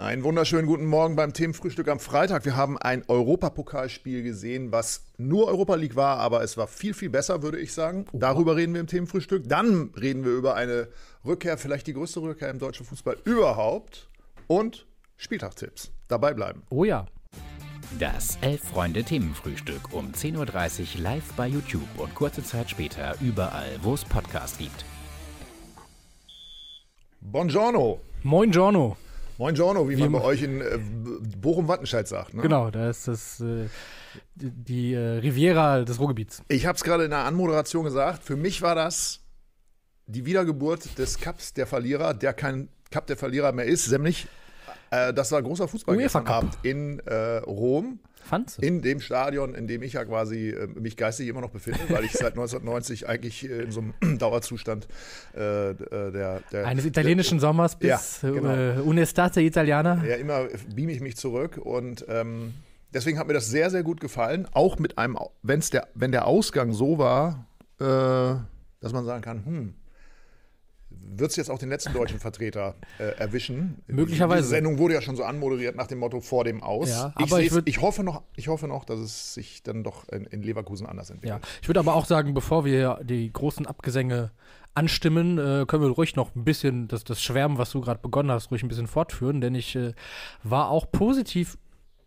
Einen wunderschönen guten Morgen beim Themenfrühstück am Freitag. Wir haben ein Europapokalspiel gesehen, was nur Europa League war, aber es war viel, viel besser, würde ich sagen. Darüber reden wir im Themenfrühstück. Dann reden wir über eine Rückkehr, vielleicht die größte Rückkehr im deutschen Fußball überhaupt. Und Spieltagstipps. Dabei bleiben. Oh ja. Das Elf-Freunde-Themenfrühstück um 10.30 Uhr live bei YouTube und kurze Zeit später überall, wo es Podcasts gibt. Buongiorno. Moin Giorno. Moin Giorno, wie, Wie man bei euch in äh, Bochum-Wattenscheid sagt. Ne? Genau, da ist das äh, die, äh, Riviera des Ruhrgebiets. Ich habe es gerade in der Anmoderation gesagt. Für mich war das die Wiedergeburt des Cups der Verlierer, der kein Cup der Verlierer mehr ist, nämlich äh, das war großer Fußball UEFA gestern Cup. Abend in äh, Rom, Fandst du? in dem Stadion, in dem ich ja quasi äh, mich geistig immer noch befinde, weil ich seit 1990 eigentlich äh, in so einem Dauerzustand äh, äh, der, der Eines italienischen Sommers bis Ja, genau. äh, Unestate Italiana. Ja, immer beam ich mich zurück und ähm, deswegen hat mir das sehr, sehr gut gefallen. Auch mit einem, wenn's der, wenn der Ausgang so war, äh, dass man sagen kann, hm, wird es jetzt auch den letzten deutschen Vertreter äh, erwischen? Möglicherweise. Die Sendung wurde ja schon so anmoderiert nach dem Motto vor dem Aus. Ja, ich, aber ich ich, hoffe noch, ich hoffe noch, dass es sich dann doch in, in Leverkusen anders entwickelt. Ja, ich würde aber auch sagen, bevor wir die großen Abgesänge anstimmen, äh, können wir ruhig noch ein bisschen das, das Schwärmen, was du gerade begonnen hast, ruhig ein bisschen fortführen, denn ich äh, war auch positiv,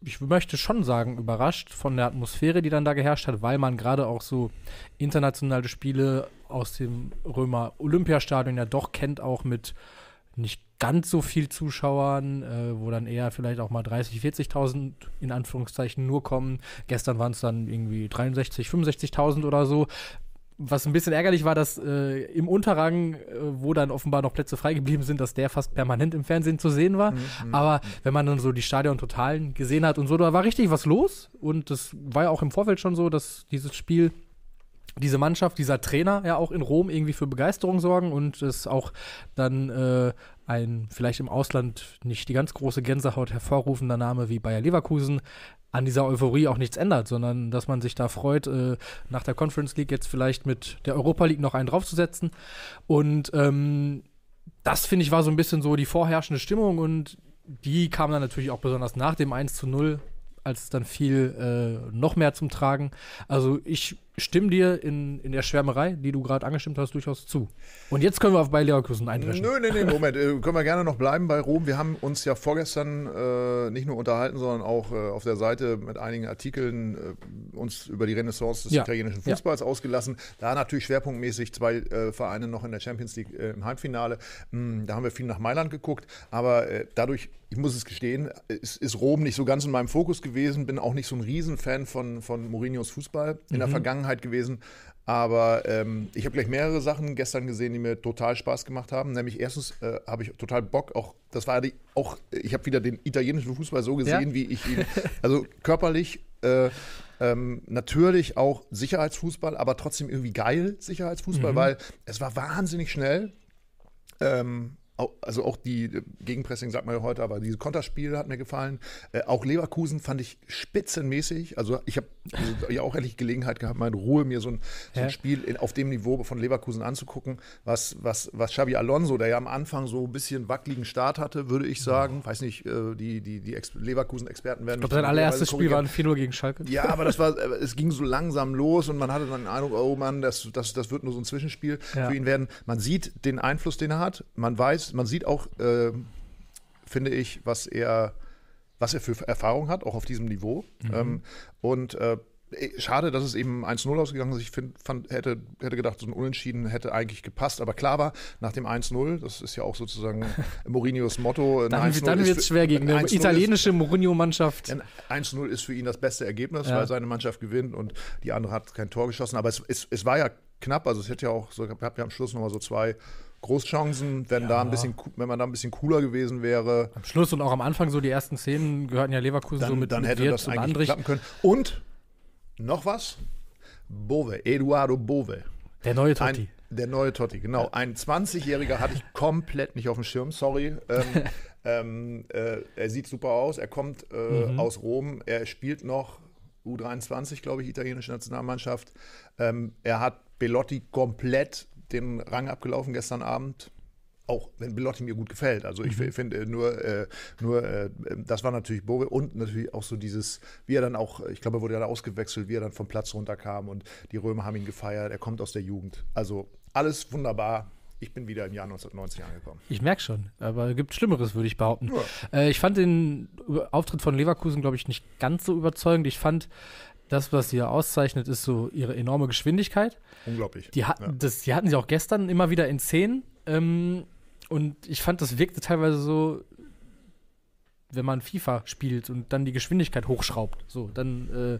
ich möchte schon sagen, überrascht von der Atmosphäre, die dann da geherrscht hat, weil man gerade auch so internationale Spiele aus dem Römer Olympiastadion ja doch kennt, auch mit nicht ganz so viel Zuschauern, äh, wo dann eher vielleicht auch mal 30, 40.000 in Anführungszeichen nur kommen. Gestern waren es dann irgendwie 63, 65.000 oder so. Was ein bisschen ärgerlich war, dass äh, im Unterrang, äh, wo dann offenbar noch Plätze frei geblieben sind, dass der fast permanent im Fernsehen zu sehen war. Aber wenn man dann so die Stadion-Totalen gesehen hat und so, da war richtig was los. Und das war ja auch im Vorfeld schon so, dass dieses Spiel diese Mannschaft, dieser Trainer ja auch in Rom irgendwie für Begeisterung sorgen und es auch dann äh, ein vielleicht im Ausland nicht die ganz große Gänsehaut hervorrufender Name wie Bayer Leverkusen an dieser Euphorie auch nichts ändert, sondern dass man sich da freut, äh, nach der Conference League jetzt vielleicht mit der Europa League noch einen draufzusetzen. Und ähm, das, finde ich, war so ein bisschen so die vorherrschende Stimmung und die kam dann natürlich auch besonders nach dem 1 zu 0, als es dann fiel, äh, noch mehr zum Tragen. Also ich stimme dir in, in der Schwärmerei, die du gerade angestimmt hast, durchaus zu. Und jetzt können wir auf Bayer Leverkusen eindreschen. Nö, nee, nee, Moment. Äh, können wir gerne noch bleiben bei Rom. Wir haben uns ja vorgestern äh, nicht nur unterhalten, sondern auch äh, auf der Seite mit einigen Artikeln äh, uns über die Renaissance des Ja. italienischen Ja. Fußballs ausgelassen. Da natürlich schwerpunktmäßig zwei äh, Vereine noch in der Champions League im Halbfinale. Hm, da haben wir viel nach Mailand geguckt. Aber dadurch, ich muss es gestehen, ist, ist Rom nicht so ganz in meinem Fokus gewesen. Bin auch nicht so ein Riesenfan von, von Mourinhos Fußball in der Vergangenheit gewesen. Aber ähm, ich habe gleich mehrere Sachen gestern gesehen, die mir total Spaß gemacht haben. Nämlich erstens äh, habe ich total Bock, auch das war die, auch, ich habe wieder den italienischen Fußball so gesehen, Ja. wie ich ihn, also körperlich, äh, ähm, natürlich auch Sicherheitsfußball, aber trotzdem irgendwie geil Sicherheitsfußball, weil es war wahnsinnig schnell. Ähm, also auch die äh, Gegenpressing sagt man ja heute, aber dieses Konterspiel hat mir gefallen. Äh, auch Leverkusen fand ich spitzenmäßig. Also ich habe also ja auch endlich Gelegenheit gehabt, mal in Ruhe mir so ein, so ein. Spiel in, auf dem Niveau von Leverkusen anzugucken, was, was, was Xabi Alonso, der ja am Anfang so ein bisschen wackeligen Start hatte, würde ich sagen. Weiß nicht, äh, die, die, die Ex Leverkusen-Experten werden Ich glaube, sein allererstes Spiel war ein 4-0 gegen Schalke. ja, aber das war, äh, es ging so langsam los und man hatte dann den Eindruck, oh Mann, das, das, das wird nur so ein Zwischenspiel Ja. für ihn werden. Man sieht den Einfluss, den er hat. Man weiß, man sieht auch, äh, finde ich, was er, was er für Erfahrung hat, auch auf diesem Niveau. Ähm, und äh, Schade, dass es eben 1-0 ausgegangen ist. Ich find, fand, hätte, hätte gedacht, so ein Unentschieden hätte eigentlich gepasst. Aber klar war, nach dem 1-0, das ist ja auch sozusagen Mourinhos Motto. Dann, 1-0 dann wird es schwer gegen ein eine 1-0 ist- italienische Mourinho-Mannschaft. ein 1-0 ist für ihn das beste Ergebnis, Ja. weil seine Mannschaft gewinnt und die andere hat kein Tor geschossen. Aber es, es, es war ja knapp, also es hätte ja auch so, gehabt ja am Schluss nochmal so zwei Großchancen, wenn, da ein bisschen, wenn man da ein bisschen cooler gewesen wäre, Am Schluss und auch am Anfang so die ersten Szenen gehörten ja Leverkusen dann, so mit, dann mit hätte das eigentlich Andrich. klappen können. Und noch was? Bove, Eduardo Bove. Der neue Totti. Ein, der neue Totti, genau. Ein 20-Jähriger hatte ich komplett nicht auf dem Schirm, sorry. Ähm, ähm, äh, er sieht super aus, er kommt äh, Mhm. aus Rom, er spielt noch U23, glaube ich, italienische Nationalmannschaft. Ähm, er hat Belotti komplett den Rang abgelaufen gestern Abend. auch wenn Belotti mir gut gefällt. Also ich finde äh, nur, äh, nur äh, das war natürlich Bobe und natürlich auch so dieses, wie er dann auch, ich glaube, er wurde ja ausgewechselt, wie er dann vom Platz runterkam und die Römer haben ihn gefeiert. Er kommt aus der Jugend. Also alles wunderbar. Ich bin wieder im Jahr 1990 angekommen. Ich merke schon, aber es gibt Schlimmeres, würde ich behaupten. Äh, ich fand den Auftritt von Leverkusen, glaube ich, nicht ganz so überzeugend. Ich fand, das, was sie ja auszeichnet, ist so ihre enorme Geschwindigkeit. Unglaublich. Die, hat, Ja. das, die hatten sie auch gestern immer wieder in Szenen. Ähm, und ich fand, das wirkte teilweise so, wenn man FIFA spielt und dann die Geschwindigkeit hochschraubt. So, dann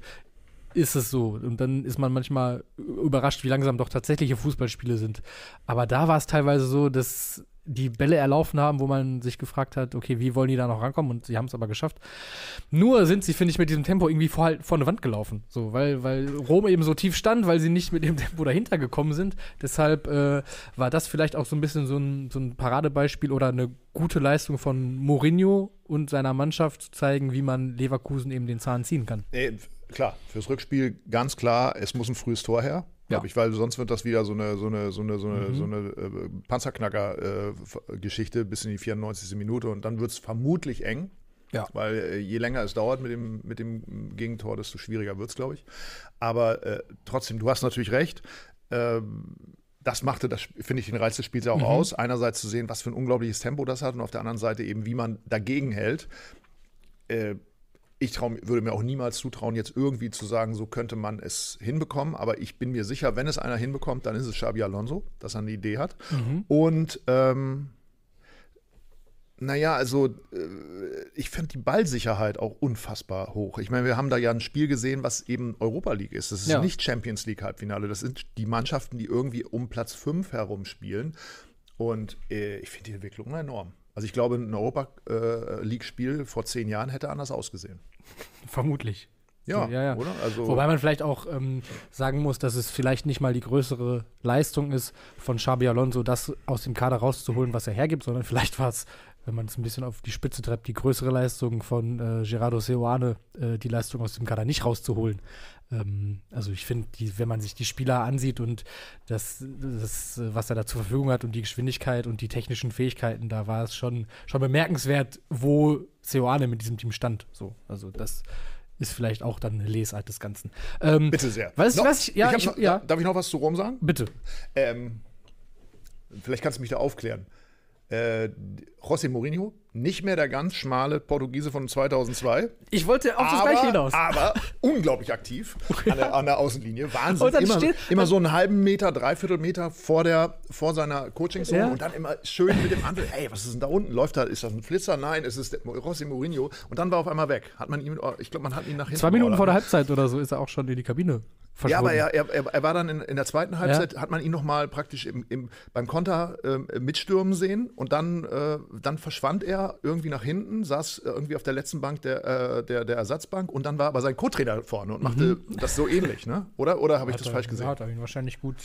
äh, ist es so. Und dann ist man manchmal überrascht, wie langsam doch tatsächliche Fußballspiele sind. Aber da war es teilweise so, dass die Bälle erlaufen haben, wo man sich gefragt hat, okay, wie wollen die da noch rankommen? Und sie haben es aber geschafft. Nur sind sie, finde ich, mit diesem Tempo irgendwie vor, halt vor eine Wand gelaufen. So, weil, weil Rom eben so tief stand, weil sie nicht mit dem Tempo dahinter gekommen sind. Deshalb äh, war das vielleicht auch so ein bisschen so ein, so ein Paradebeispiel oder eine gute Leistung von Mourinho und seiner Mannschaft zu zeigen, wie man Leverkusen eben den Zahn ziehen kann. Nee, klar, fürs Rückspiel ganz klar, es muss ein frühes Tor her. Ja. ich, weil sonst wird das wieder so eine, so eine, so eine, so eine, so eine äh, Panzerknacker-Geschichte bis in die 94. Minute und dann wird es vermutlich eng. Ja. Weil äh, je länger es dauert mit dem, mit dem Gegentor, desto schwieriger wird es, glaube ich. Aber äh, trotzdem, du hast natürlich recht. Ähm, das machte, das finde ich, den Reiz des Spiels ja auch aus. Einerseits zu sehen, was für ein unglaubliches Tempo das hat und auf der anderen Seite eben, wie man dagegen hält. Ich trau, würde mir auch niemals zutrauen, jetzt irgendwie zu sagen, so könnte man es hinbekommen. Aber ich bin mir sicher, wenn es einer hinbekommt, dann ist es Xabi Alonso, dass er eine Idee hat. Und ähm, naja, also äh, ich finde die Ballsicherheit auch unfassbar hoch. Ich meine, wir haben da ja ein Spiel gesehen, was eben Europa League ist. Das ist Ja. nicht Champions League Halbfinale. Das sind die Mannschaften, die irgendwie um Platz 5 herum spielen. Und äh, ich finde die Entwicklung enorm. Also ich glaube, ein Europa äh, vor zehn Jahren hätte anders ausgesehen. Vermutlich. Ja, Ja, ja. oder? Also, Wobei man vielleicht auch ähm, sagen muss, dass es vielleicht nicht mal die größere Leistung ist, von Xabi Alonso das aus dem Kader rauszuholen, was er hergibt, sondern vielleicht war es, wenn man es ein bisschen auf die Spitze treibt, die größere Leistung von äh, Gerardo Seoane, äh, die Leistung aus dem Kader nicht rauszuholen. Ähm, also ich finde, wenn man sich die Spieler ansieht und das, das, was er da zur Verfügung hat und die Geschwindigkeit und die technischen Fähigkeiten, da war es schon, schon bemerkenswert, wo Seoane mit diesem Team stand. So, also das ist vielleicht auch dann eine Lesart des Ganzen. Ähm, bitte sehr. Du Noch- was? Ich- ja, ich- noch, ja. Darf ich noch was zu Rom sagen? Bitte. Ähm, vielleicht kannst du mich da aufklären. Äh, José Mourinho, nicht mehr der ganz schmale Portugiese von 2002. Ich wollte auf das aber, Gleiche hinaus. aber unglaublich aktiv an der, an der Außenlinie. Wahnsinn. Und dann immer, steht- immer so einen halben Meter, dreiviertel Meter vor, der, vor seiner Coachingzone Ja. und dann immer schön mit dem Handel. Hey, was ist denn da unten? Läuft da? Ist das ein Flitzer? Nein, es ist Rossi Mourinho. Und dann war er auf einmal weg. Hat man ihn, ich glaube, man hat ihn nach hinten Zwei Minuten vor der. Halbzeit oder so ist er auch schon in die Kabine verschwunden. Ja, aber er, er, er, war dann in, in der zweiten Halbzeit, hat man ihn nochmal praktisch im, im, beim Konter ähm, mitstürmen sehen und dann, äh, dann verschwand er irgendwie nach hinten, saß äh, irgendwie auf der letzten Bank der, äh, der, der Ersatzbank und dann war aber sein Co-Trainer vorne und machte das so ähnlich, ne? Oder, oder habe ich das Mhm. Hat er- falsch gesehen? Hat er ihn wahrscheinlich gut,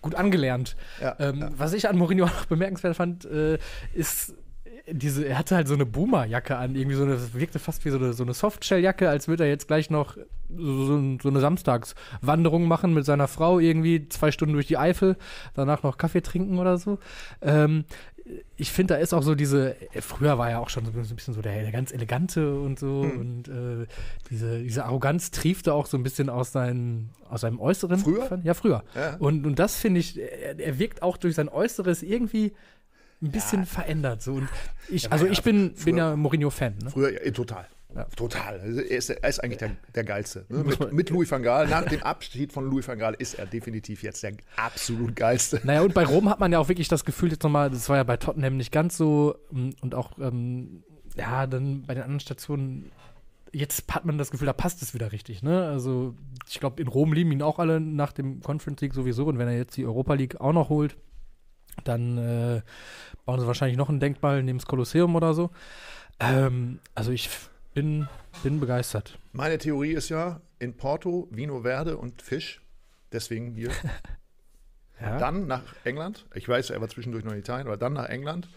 gut angelernt. Ja, ähm, Was ich an Mourinho auch bemerkenswert fand, äh, ist diese, er hatte halt so eine Boomer-Jacke an, irgendwie so eine, das wirkte fast wie so eine, so eine Softshell-Jacke, als würde er jetzt gleich noch so, so, so eine Samstagswanderung machen mit seiner Frau, irgendwie zwei Stunden durch die Eifel, danach noch Kaffee trinken oder so. Ähm, ich finde, da ist auch so diese, äh, früher war er auch schon so ein bisschen so der, ganz elegante und so Hm. und äh, diese, diese Arroganz triefte auch so ein bisschen aus, seinen, aus seinem Äußeren. Früher? Ja, früher. Ja. Und, und das finde ich, er, er wirkt auch durch sein Äußeres irgendwie ein bisschen verändert. So. Und ich, also ja ich bin, bin ja Mourinho-Fan. Ne? Früher, ja, total. Ja. Total. Also er, ist, er ist eigentlich der, der Geilste. Ne? Mit, mit Louis van Gaal, nach dem Abschied von Louis van Gaal ist er definitiv jetzt der absolut Geilste. Naja, und bei Rom hat man ja auch wirklich das Gefühl, jetzt nochmal, das war ja bei Tottenham nicht ganz so ähm, und auch, ähm, ja, dann bei den anderen Stationen, jetzt hat man das Gefühl, da passt es wieder richtig, ne? Also, ich glaube, in Rom lieben ihn auch alle nach dem Conference League sowieso und wenn er jetzt die Europa League auch noch holt, dann äh, bauen sie wahrscheinlich noch ein Denkmal neben das Kolosseum oder so. Ähm, also, ich bin, bin begeistert. Meine Theorie ist ja, in Porto, Vino Verde und Fisch, deswegen Bier. Ja. Dann nach England. Ich weiß, er war zwischendurch noch in Italien, aber dann nach England.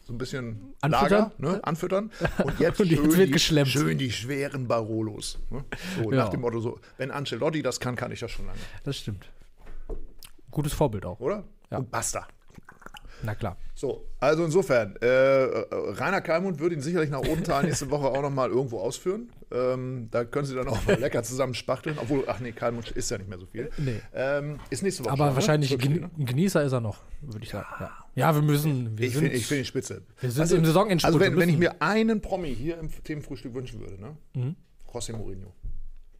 So ein bisschen Anfüttern? Lager, ne? anfüttern. Und jetzt, Und jetzt schön, die, schön die schweren Barolos. Ne? So, Ja. nach dem Motto so, wenn Ancelotti das kann, kann ich das schon lange. Das stimmt. Gutes Vorbild auch. Oder? Ja. Und basta. Na klar. So, also insofern, äh, Rainer Kalmund wird ihn sicherlich nach Odenthal nächste Woche auch nochmal irgendwo ausführen. Ähm, da können sie dann auch mal lecker zusammen spachteln. Obwohl, ach nee, Kalmund ist ja nicht mehr so viel. Nee. Ähm, ist nächste Woche Aber schon, ne? wahrscheinlich Gen ne? ein Genießer ist er noch, würde ich sagen. Ja. ja, wir müssen. Wir Ich finde find ihn spitze. wir sind im Saisonendspurt. Also wenn, wenn ich mir einen Promi hier im Themenfrühstück wünschen würde, ne? Mhm. José Mourinho.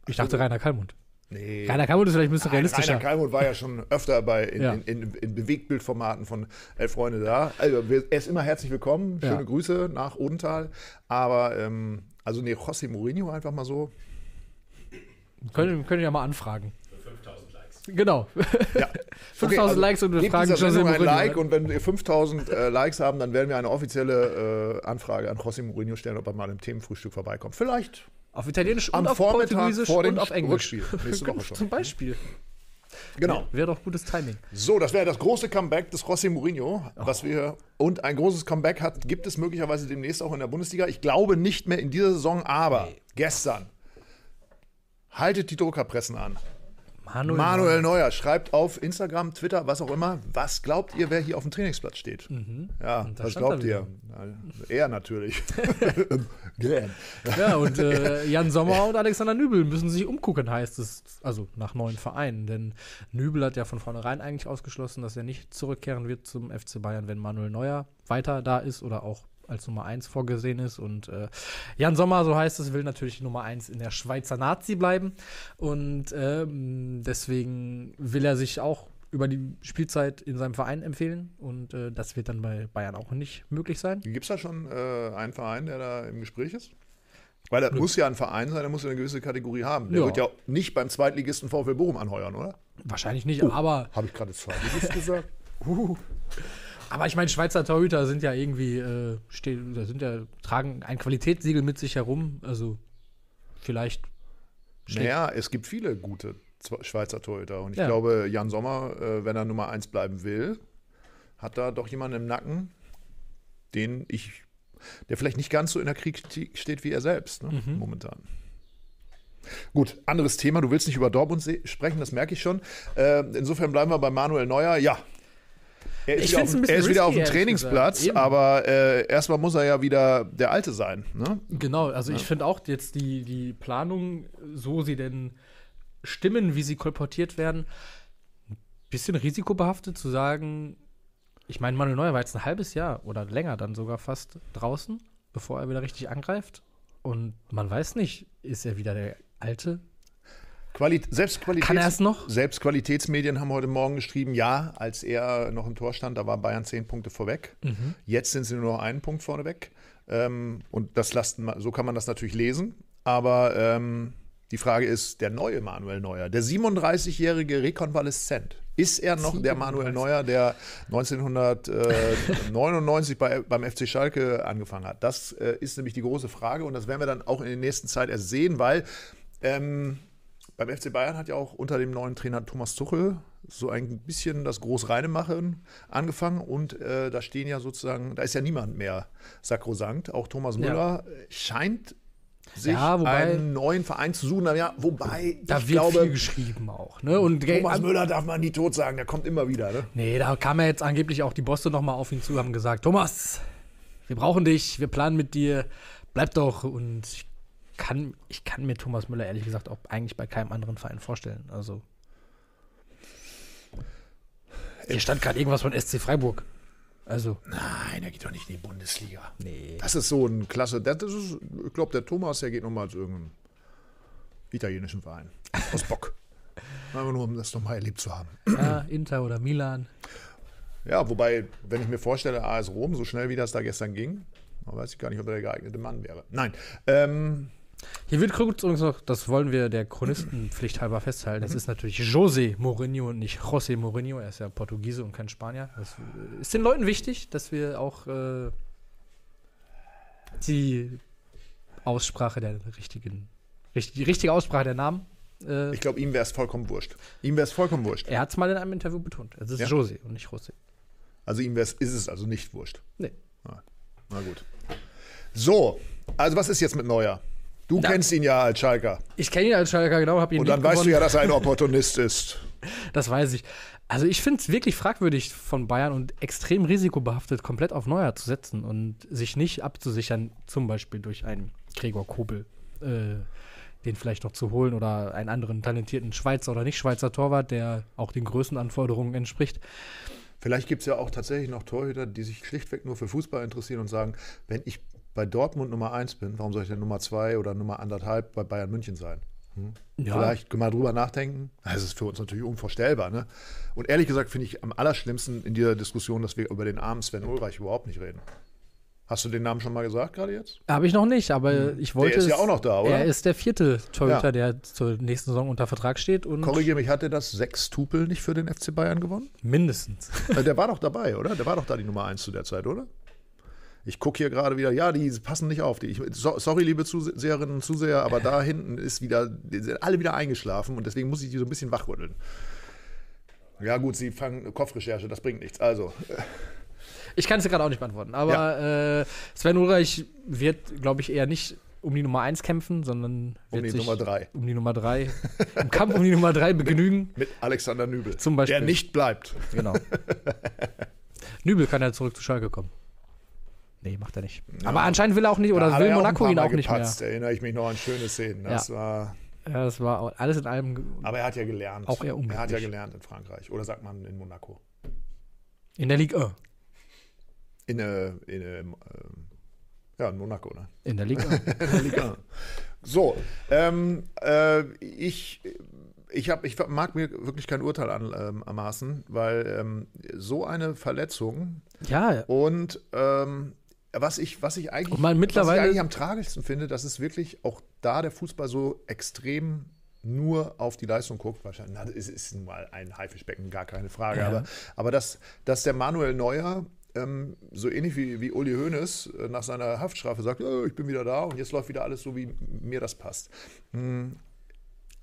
ich dachte Rainer Kalmund. Nee. Rainer Kalmund ist vielleicht ein bisschen realistischer. Rainer Kalmund war ja schon öfter bei in, Ja. in, in, in Bewegtbildformaten von Elf Freunde da. Also er ist immer herzlich willkommen. Schöne Ja. Grüße nach Odenthal. Aber ähm, also nee, José Mourinho einfach mal so. Können, können ja mal anfragen. 5000 Likes. Genau. Ja. 5000 also Likes und wir fragen José Sendung ein Mourinho. Like und wenn wir 5000 äh, Likes haben, dann werden wir eine offizielle äh, Anfrage an José Mourinho stellen, ob er mal im Themenfrühstück vorbeikommt. Vielleicht Auf Italienisch Am und auf Vormittag Portugiesisch vor und auf Englisch. Rückspiel. Nächste Woche schon. Zum Beispiel. Genau. Wäre doch gutes Timing. So, das wäre das große Comeback des José Mourinho, was wir und ein großes Comeback hat, gibt es möglicherweise demnächst auch in der Bundesliga. Ich glaube nicht mehr in dieser Saison, aber gestern haltet die Druckerpressen an. Manuel, Manuel Neuer schreibt auf Instagram, Twitter, was auch immer, was glaubt ihr, wer hier auf dem Trainingsplatz steht? Ja, da was glaubt ihr? Er natürlich. Ja, und äh, Jan Sommer und Alexander Nübel müssen sich umgucken, heißt es. Also nach neuen Vereinen. Denn Nübel hat ja von vornherein eigentlich ausgeschlossen, dass er nicht zurückkehren wird zum FC Bayern, wenn Manuel Neuer weiter da ist oder auch als Nummer 1 vorgesehen ist. Und äh, Jan Sommer, so heißt es, will natürlich Nummer 1 in der Schweizer Nazi bleiben. Und ähm, deswegen will er sich auch über die Spielzeit in seinem Verein empfehlen. Und äh, das wird dann bei Bayern auch nicht möglich sein. Gibt es da schon äh, einen Verein, der da im Gespräch ist? Weil das muss ja ein Verein sein, der muss ja eine gewisse Kategorie haben. Der Ja. wird ja nicht beim Zweitligisten VfL Bochum anheuern, oder? Wahrscheinlich nicht, aber Habe ich gerade Zweitligist gesagt? Aber ich meine, Schweizer Torhüter sind ja irgendwie, äh, stehen, da sind ja, tragen ein Qualitätssiegel mit sich herum. Also vielleicht. Naja, es gibt viele gute Schweizer Torhüter. Und ich Ja. glaube, Jan Sommer, äh, wenn er Nummer 1 bleiben will, hat da doch jemanden im Nacken, den ich, der vielleicht nicht ganz so in der Kritik steht wie er selbst, ne? Mhm. momentan. Gut, anderes Thema. Du willst nicht über Dortmund sprechen, das merke ich schon. Äh, insofern bleiben wir bei Manuel Neuer. Ja. Er ist, Ich wieder auf, er ist wieder auf dem Trainingsplatz, aber äh, erstmal muss er ja wieder der Alte sein. Ne? Genau, also ich finde auch jetzt die, die Planung, so sie denn stimmen, wie sie kolportiert werden, ein bisschen risikobehaftet zu sagen, ich meine, Manuel Neuer war jetzt ein halbes Jahr oder länger dann sogar fast draußen, bevor er wieder richtig angreift. Und man weiß nicht, ist er wieder der Alte? Quali selbst Qualitäts Kann er es noch? Selbst Qualitätsmedien haben heute Morgen geschrieben, ja, als er noch im Tor stand, da war Bayern zehn Punkte vorweg. Mhm. Jetzt sind sie nur noch einen Punkt vorne weg. Ähm, und das lassen, so kann man das natürlich lesen. Aber ähm, die Frage ist, der neue Manuel Neuer, der 37-jährige Rekonvaleszent, ist er noch der Manuel Neuer, der 1999 bei, beim FC Schalke angefangen hat? Das äh, ist nämlich die große Frage und das werden wir dann auch in der nächsten Zeit erst sehen, weil ähm, beim FC Bayern hat ja auch unter dem neuen Trainer Thomas Tuchel so ein bisschen das Großreinemachen angefangen und äh, da stehen ja sozusagen, da ist ja niemand mehr sakrosankt. Auch Thomas Ja. Müller äh, scheint sich Ja, wobei- einen neuen Verein zu suchen. Ja, wobei Da ich wird glaube, viel geschrieben auch. Ne? Und Thomas Müller darf man nie tot sagen, der kommt immer wieder. Ne? Nee, da kam ja jetzt angeblich auch die Bosse nochmal auf ihn zu, haben gesagt, Thomas, wir brauchen dich, wir planen mit dir, bleib doch. Und ich kann, ich kann mir Thomas Müller ehrlich gesagt auch eigentlich bei keinem anderen Verein vorstellen. Also. Hier stand gerade irgendwas von SC Freiburg. Also, Nein, er geht doch nicht in die Bundesliga. nee. Das ist so ein klasse. Das ist, ich glaube, der Thomas, der geht nochmal zu irgendeinem italienischen Verein. Aus Bock. Einfach nur, um das nochmal erlebt zu haben. Ja, Inter oder Milan. Ja, wobei, wenn ich mir vorstelle, AS Rom, so schnell wie das da gestern ging, weiß ich gar nicht, ob er der geeignete Mann wäre. Nein. Ähm, Hier wird kurz übrigens noch, das wollen wir der Chronistenpflicht halber festhalten. Es ist natürlich José Mourinho und nicht José Mourinho. Er ist ja Portugiese und kein Spanier. Das äh, ist den Leuten wichtig, dass wir auch äh, die Aussprache der richtigen, richtig, die richtige Aussprache der Namen. Äh, ich glaube, ihm wäre es vollkommen wurscht. Ihm wäre es vollkommen wurscht. er hat es mal in einem Interview betont. Es ist Ja. José und nicht José. Also ihm wär's, ist es also nicht wurscht. Nee. Ah, na gut. So, also was ist jetzt mit Neuer? Du Na. kennst ihn ja als Schalker. Ich kenne ihn als Schalker genau, habe ihn Und dann weißt du gewonnen. ja, dass er ein Opportunist ist. das weiß ich. Also ich finde es wirklich fragwürdig von Bayern und extrem risikobehaftet, komplett auf Neuer zu setzen und sich nicht abzusichern, zum Beispiel durch einen Gregor Kobel, äh, den vielleicht noch zu holen oder einen anderen talentierten Schweizer oder nicht Schweizer Torwart, der auch den Größenanforderungen entspricht. Vielleicht gibt es ja auch tatsächlich noch Torhüter, die sich schlichtweg nur für Fußball interessieren und sagen, wenn ich bei Dortmund Nummer 1 bin, warum soll ich denn Nummer 2 oder Nummer anderthalb bei Bayern München sein? Hm? Ja. Vielleicht mal drüber nachdenken. Das ist für uns natürlich unvorstellbar. Ne? Und ehrlich gesagt finde ich am allerschlimmsten in dieser Diskussion, dass wir über den armen Sven Ulreich überhaupt nicht reden. Hast du den Namen schon mal gesagt gerade jetzt? Habe ich noch nicht, aber hm. ich wollte. Der ist ja auch noch da, oder? Er ist der vierte Torhüter, ja. der zur nächsten Saison unter Vertrag steht. Und Korrigiere mich, hat er das sechs Tupel nicht für den FC Bayern gewonnen? Mindestens. Äh, der war doch dabei, oder? Der war doch da die Nummer eins zu der Zeit, oder? Ich gucke hier gerade wieder, ja, die passen nicht auf. Die, ich, sorry, liebe Zuseherinnen und Zuseher, aber da hinten ist wieder, sind alle wieder eingeschlafen und deswegen muss ich die so ein bisschen wachrütteln. Ja, gut, sie fangen Kopfrecherche, das bringt nichts. Also. Ich kann es dir gerade auch nicht beantworten. Aber ja. äh, Sven Ulreich wird, glaube ich, eher nicht um die Nummer 1 kämpfen, sondern um die Nummer 3. Um die Nummer 3. Im Kampf um die Nummer 3 begnügen. Mit, mit Alexander Nübel. Zum Beispiel. Der nicht bleibt. Genau. Nübel kann ja zurück zu Schalke kommen. Nee, macht er nicht. Ja. Aber anscheinend will er auch nicht, oder will Monaco ihn auch nicht gepatzt, mehr. erinnere ich mich noch an schöne Szenen. Das ja. war. Ja, das war alles in allem. Aber er hat ja gelernt. Auch eher Er hat ja gelernt in Frankreich. Oder sagt man in Monaco? In der Ligue 1. In, äh, in äh, ja, in Monaco, ne? In der Liga. in der Liga. So, ähm, äh, ich, ich, hab, ich mag mir wirklich kein Urteil an, ähm, anmaßen, weil ähm, so eine Verletzung ja. und ähm, was ich, was ich eigentlich, mittlerweile was ich eigentlich am tragischsten finde, dass es wirklich auch da der Fußball so extrem nur auf die Leistung guckt, wahrscheinlich, na, es ist nun mal ein Haifischbecken, gar keine Frage, ja. aber, aber dass, dass der Manuel Neuer ähm, so ähnlich wie, wie Uli Hoeneß äh, nach seiner Haftstrafe sagt, oh, ich bin wieder da und jetzt läuft wieder alles so, wie mir das passt. Mhm.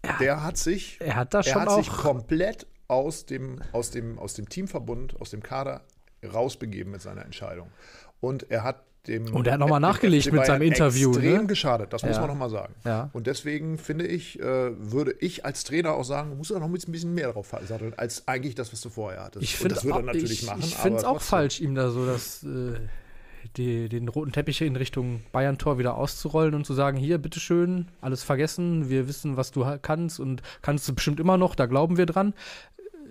Ja, der hat sich, er hat, das er schon hat auch sich komplett aus dem, aus, dem, aus dem Teamverbund, aus dem Kader rausbegeben mit seiner Entscheidung. Und er hat dem. Und er hat nochmal nachgelegt mit seinem Interview. Extrem ne? geschadet, das ja. muss man nochmal sagen. Ja. Und deswegen finde ich, äh, würde ich als Trainer auch sagen, musst du noch ein bisschen mehr drauf satteln, als eigentlich das, was du vorher hattest. Ich finde es auch, ich, ich auch falsch, ihm da so das. Äh, die, den roten Teppich in Richtung Bayern-Tor wieder auszurollen und zu sagen, hier, bitteschön, alles vergessen, wir wissen, was du kannst und kannst du bestimmt immer noch, da glauben wir dran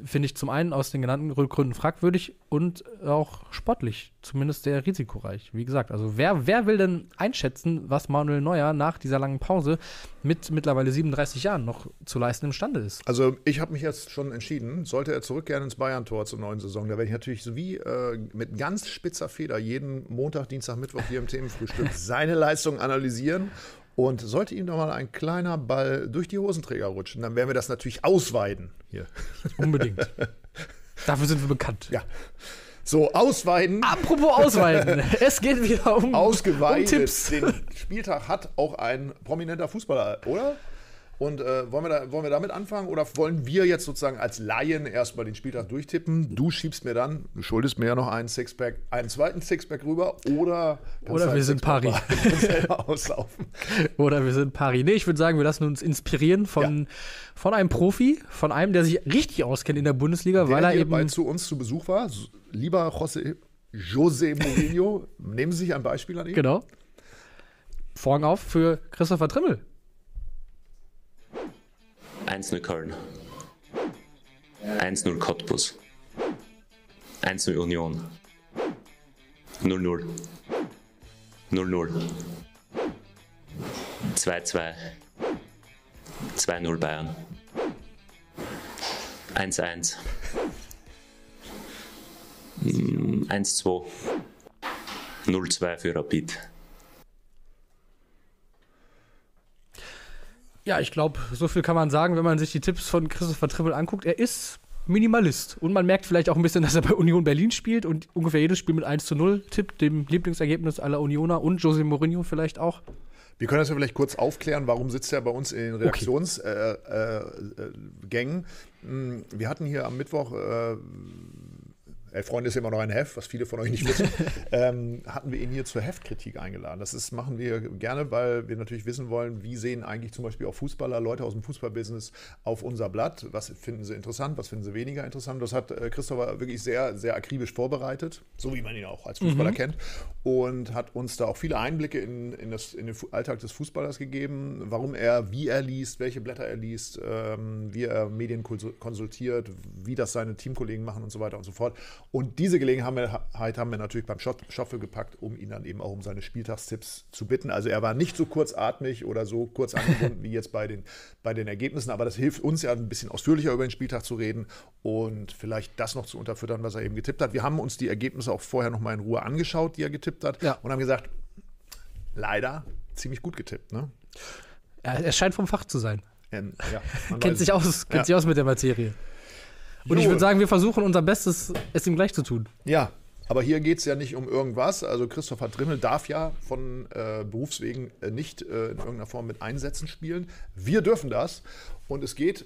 finde ich zum einen aus den genannten Gründen fragwürdig und auch sportlich, zumindest sehr risikoreich. Wie gesagt, also wer, wer will denn einschätzen, was Manuel Neuer nach dieser langen Pause mit mittlerweile 37 Jahren noch zu leisten imstande ist? Also ich habe mich jetzt schon entschieden, sollte er zurückkehren ins Bayern-Tor zur neuen Saison, da werde ich natürlich wie äh, mit ganz spitzer Feder jeden Montag, Dienstag, Mittwoch hier im Themenfrühstück seine Leistung analysieren und sollte ihm doch mal ein kleiner Ball durch die Hosenträger rutschen, dann werden wir das natürlich ausweiden hier. Unbedingt. Dafür sind wir bekannt. Ja. So, ausweiden. Apropos ausweiden. es geht wieder um, Ausgeweidet. um Tipps. Den Spieltag hat auch ein prominenter Fußballer, oder? Und äh, wollen, wir da, wollen wir damit anfangen oder wollen wir jetzt sozusagen als Laien erstmal den Spieltag durchtippen? Du schiebst mir dann, du schuldest mir ja noch einen Sixpack, einen zweiten Sixpack rüber oder oder halt wir sind Pari. auslaufen. oder wir sind Pari. Nee, ich würde sagen, wir lassen uns inspirieren von, ja. von einem Profi, von einem, der sich richtig auskennt in der Bundesliga, der weil er eben zu uns zu Besuch war. Lieber José, José Mourinho, nehmen Sie sich ein Beispiel an ihn. Genau. Vorhang auf für Christopher Trimmel. 1-0 Köln. 1-0 Cottbus. 1-0 Union. 0-0. 0-0. 2-2. 2-0 Bayern. 1-1. 1-2. 0-2 für Rapid. Ja, ich glaube, so viel kann man sagen, wenn man sich die Tipps von Christopher Trimmel anguckt. Er ist Minimalist. Und man merkt vielleicht auch ein bisschen, dass er bei Union Berlin spielt und ungefähr jedes Spiel mit 1 zu 0 tippt, dem Lieblingsergebnis aller Unioner und Jose Mourinho vielleicht auch. Wir können das ja vielleicht kurz aufklären, warum sitzt er bei uns in den Redaktionsgängen. Okay. Äh, äh, hm, wir hatten hier am Mittwoch äh, Elf Freunde ist immer noch ein Heft, was viele von euch nicht wissen, ähm, hatten wir ihn hier zur Heftkritik eingeladen. Das ist, machen wir gerne, weil wir natürlich wissen wollen, wie sehen eigentlich zum Beispiel auch Fußballer, Leute aus dem Fußballbusiness auf unser Blatt. Was finden sie interessant, was finden sie weniger interessant. Das hat äh, Christopher wirklich sehr, sehr akribisch vorbereitet, so wie man ihn auch als Fußballer mhm. kennt. Und hat uns da auch viele Einblicke in, in, das, in den Alltag des Fußballers gegeben, warum er, wie er liest, welche Blätter er liest, ähm, wie er Medien konsultiert, wie das seine Teamkollegen machen und so weiter und so fort. Und diese Gelegenheit haben wir natürlich beim Schoffe gepackt, um ihn dann eben auch um seine Spieltagstipps zu bitten. Also er war nicht so kurzatmig oder so kurz angebunden wie jetzt bei den, bei den Ergebnissen, aber das hilft uns ja ein bisschen ausführlicher über den Spieltag zu reden und vielleicht das noch zu unterfüttern, was er eben getippt hat. Wir haben uns die Ergebnisse auch vorher noch mal in Ruhe angeschaut, die er getippt hat ja. und haben gesagt, leider ziemlich gut getippt. Ne? Er scheint vom Fach zu sein. Ähm, ja, kennt sich aus, kennt ja. sich aus mit der Materie. Und ich würde sagen, wir versuchen unser Bestes, es ihm gleich zu tun. Ja, aber hier geht es ja nicht um irgendwas. Also Christopher Drimmel darf ja von äh, Berufswegen äh, nicht äh, in irgendeiner Form mit Einsätzen spielen. Wir dürfen das. Und es geht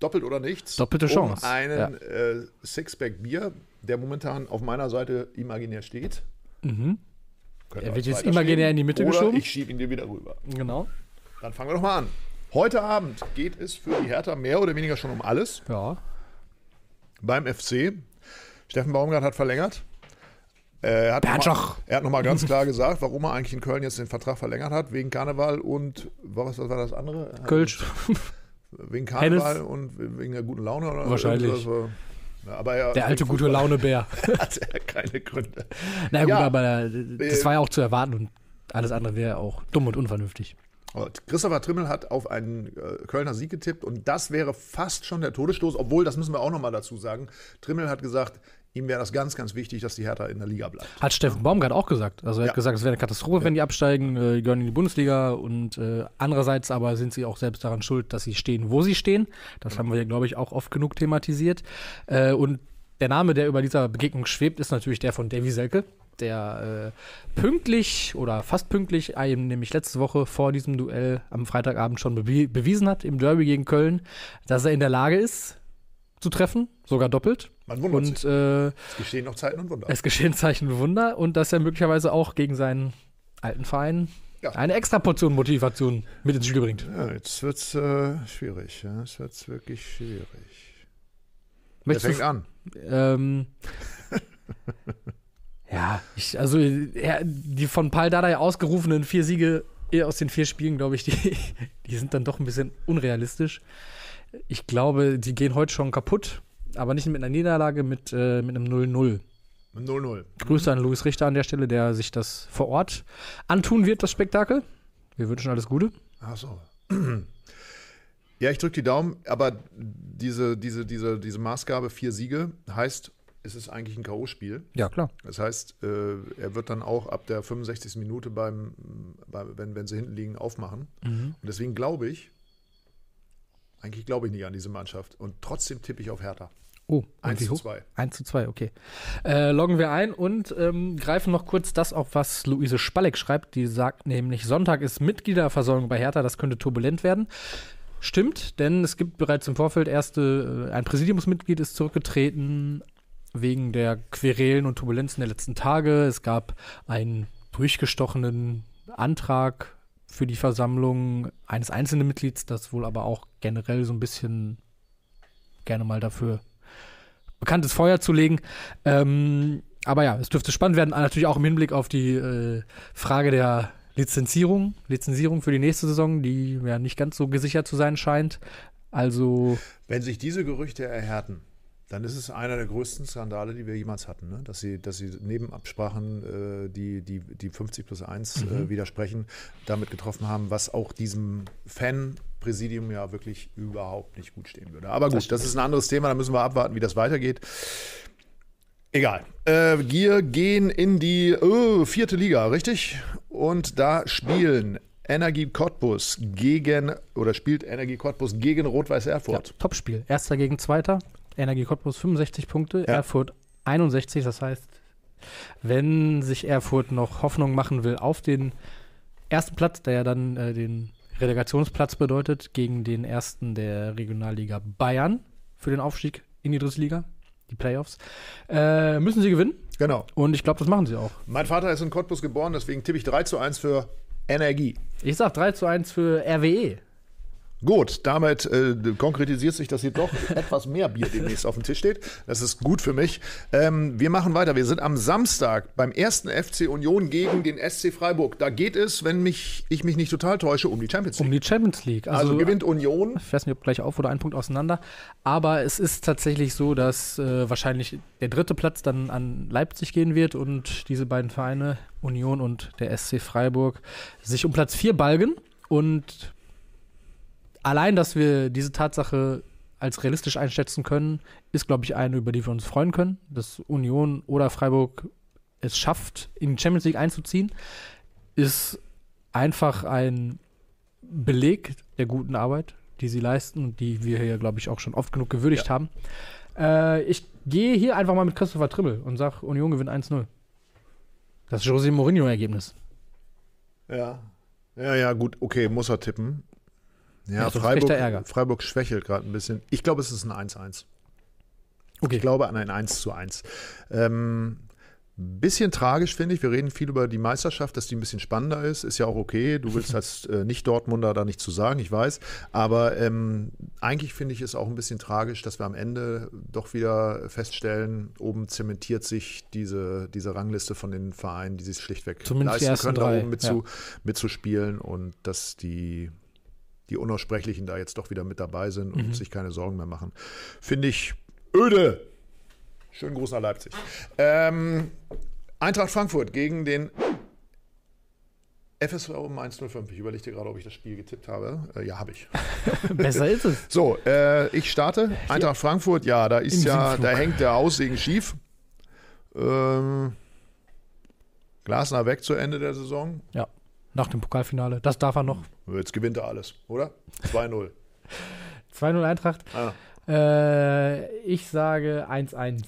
doppelt oder nichts. Doppelte Chance. Um einen ja. Äh, Sixpack Bier, der momentan auf meiner Seite imaginär steht. Mhm. Er wird jetzt imaginär in die Mitte oder geschoben. Ich schiebe ihn dir wieder rüber. Genau. Dann fangen wir doch mal an. Heute Abend geht es für die Hertha mehr oder weniger schon um alles. Ja. Beim FC. Steffen Baumgart hat verlängert. Er hat, nochmal, er hat nochmal ganz klar gesagt, warum er eigentlich in Köln jetzt den Vertrag verlängert hat. Wegen Karneval und was, was war das andere? Kölsch. Wegen Karneval Hennes. und wegen der guten Laune? Oder Wahrscheinlich. Ja, aber er, der alte gute Laune-Bär. hat er keine Gründe. Na gut, ja, aber das war ja auch zu erwarten und alles andere wäre auch dumm und unvernünftig. Christopher Trimmel hat auf einen äh, Kölner Sieg getippt und das wäre fast schon der Todesstoß, obwohl, das müssen wir auch nochmal dazu sagen, Trimmel hat gesagt, ihm wäre das ganz, ganz wichtig, dass die Hertha in der Liga bleibt. Hat Steffen Baumgart auch gesagt. Also er ja. hat gesagt, es wäre eine Katastrophe, wenn die absteigen, äh, gehören in die Bundesliga und äh, andererseits aber sind sie auch selbst daran schuld, dass sie stehen, wo sie stehen. Das ja. haben wir, glaube ich, auch oft genug thematisiert. Äh, und der Name, der über dieser Begegnung schwebt, ist natürlich der von Davy Selke der äh, pünktlich oder fast pünktlich, einem nämlich letzte Woche vor diesem Duell am Freitagabend schon bewi bewiesen hat im Derby gegen Köln, dass er in der Lage ist zu treffen, sogar doppelt. Man wundert und, sich. Äh, es geschehen noch Zeiten und Wunder. Es geschehen Zeichen und Wunder und dass er möglicherweise auch gegen seinen alten Verein ja. eine extra Portion Motivation mit ins Spiel bringt. Ja, jetzt wird es äh, schwierig. Ja. Es wird wirklich schwierig. Wer fängt an? Ähm, Ja, ich, also ja, die von Paul Dardai ausgerufenen vier Siege aus den vier Spielen, glaube ich, die, die sind dann doch ein bisschen unrealistisch. Ich glaube, die gehen heute schon kaputt, aber nicht mit einer Niederlage, mit, äh, mit einem 0-0. 0-0. Grüße an Luis Richter an der Stelle, der sich das vor Ort antun wird, das Spektakel. Wir wünschen alles Gute. Ach so. Ja, ich drücke die Daumen, aber diese, diese, diese, diese Maßgabe, vier Siege, heißt ist es eigentlich ein K.O.-Spiel. Ja, klar. Das heißt, äh, er wird dann auch ab der 65. Minute beim, beim wenn, wenn sie hinten liegen, aufmachen. Mhm. Und deswegen glaube ich, eigentlich glaube ich nicht an diese Mannschaft. Und trotzdem tippe ich auf Hertha. Oh, 1 zu 2. 1 zu 2, okay. Äh, loggen wir ein und ähm, greifen noch kurz das auf, was Luise Spalleck schreibt. Die sagt nämlich, Sonntag ist Mitgliederversorgung bei Hertha, das könnte turbulent werden. Stimmt, denn es gibt bereits im Vorfeld erste, äh, ein Präsidiumsmitglied ist zurückgetreten, wegen der Querelen und Turbulenzen der letzten Tage. Es gab einen durchgestochenen Antrag für die Versammlung eines einzelnen Mitglieds, das wohl aber auch generell so ein bisschen gerne mal dafür bekannt ist, Feuer zu legen. Ähm, aber ja, es dürfte spannend werden, natürlich auch im Hinblick auf die äh, Frage der Lizenzierung, Lizenzierung für die nächste Saison, die ja nicht ganz so gesichert zu sein scheint. Also. Wenn sich diese Gerüchte erhärten, dann ist es einer der größten Skandale, die wir jemals hatten. Ne? Dass, sie, dass sie neben Absprachen, äh, die, die, die 50 plus 1 äh, mhm. äh, widersprechen, damit getroffen haben, was auch diesem Fan-Präsidium ja wirklich überhaupt nicht gut stehen würde. Aber gut, das, das ist ein anderes Thema, da müssen wir abwarten, wie das weitergeht. Egal. Äh, wir gehen in die oh, vierte Liga, richtig? Und da spielen Energie Cottbus gegen, oder spielt Energie Cottbus gegen Rot-Weiß Erfurt. Ja, Topspiel. Erster gegen Zweiter. Energie Cottbus 65 Punkte, ja. Erfurt 61. Das heißt, wenn sich Erfurt noch Hoffnung machen will auf den ersten Platz, der ja dann äh, den Relegationsplatz bedeutet, gegen den ersten der Regionalliga Bayern für den Aufstieg in die dritte Liga, die Playoffs. Äh, müssen sie gewinnen Genau. und ich glaube, das machen sie auch. Mein Vater ist in Cottbus geboren, deswegen tippe ich 3 zu 1 für Energie. Ich sag 3 zu 1 für. RWE. Gut, damit äh, konkretisiert sich, dass hier doch etwas mehr Bier demnächst auf dem Tisch steht. Das ist gut für mich. Ähm, wir machen weiter. Wir sind am Samstag beim ersten FC Union gegen den SC Freiburg. Da geht es, wenn mich, ich mich nicht total täusche, um die Champions Um League. die Champions League. Also, gewinnt Union. Ich weiß nicht, ob gleich auf oder ein Punkt auseinander. Aber es ist tatsächlich so, dass äh, wahrscheinlich der dritte Platz dann an Leipzig gehen wird und diese beiden Vereine, Union und der SC Freiburg, sich um Platz 4 balgen. Und allein, dass wir diese Tatsache als realistisch einschätzen können, ist, glaube ich, eine, über die wir uns freuen können, dass Union oder Freiburg es schafft, in die Champions League einzuziehen, ist einfach ein Beleg der guten Arbeit, die sie leisten und die wir hier, glaube ich, auch schon oft genug gewürdigt haben. Äh, ich gehe hier einfach mal mit Christopher Trimmel und sage, Union gewinnt 1-0. Das José Mourinho-Ergebnis. Ja. Ja, ja, gut, okay, muss er tippen. Ja. Freiburg, Freiburg schwächelt gerade ein bisschen. Ich glaube, es ist ein 1-1. Okay. Ich glaube an ein 1 zu 1. Ähm, bisschen tragisch finde ich. Wir reden viel über die Meisterschaft, dass die ein bisschen spannender ist. Ist ja auch okay. Du willst als äh, Nicht-Dortmunder da nicht zu sagen, ich weiß. Aber ähm, eigentlich finde ich es auch ein bisschen tragisch, dass wir am Ende doch wieder feststellen, oben zementiert sich diese, diese Rangliste von den Vereinen, die sich schlichtweg Zumindest leisten können, da drei, oben mit ja. zu, mitzuspielen und dass die die Unaussprechlichen da jetzt doch wieder mit dabei sind und Mhm. sich keine Sorgen mehr machen. Finde ich öde. Schönen Gruß nach Leipzig. Ähm, Eintracht Frankfurt gegen den FSV um 105. Ich überlege gerade, ob ich das Spiel getippt habe. Äh, ja, habe ich. Besser ist es. So, äh, ich starte. Eintracht Frankfurt, ja, da ist Im ja, Sinkflug. da hängt der Aussegen schief. Ähm, Glasner weg zu Ende der Saison. Ja, nach dem Pokalfinale. Das darf er noch. Jetzt gewinnt er alles, oder? 2-0. 2-0 Eintracht. Ah. Äh, ich sage 1-1.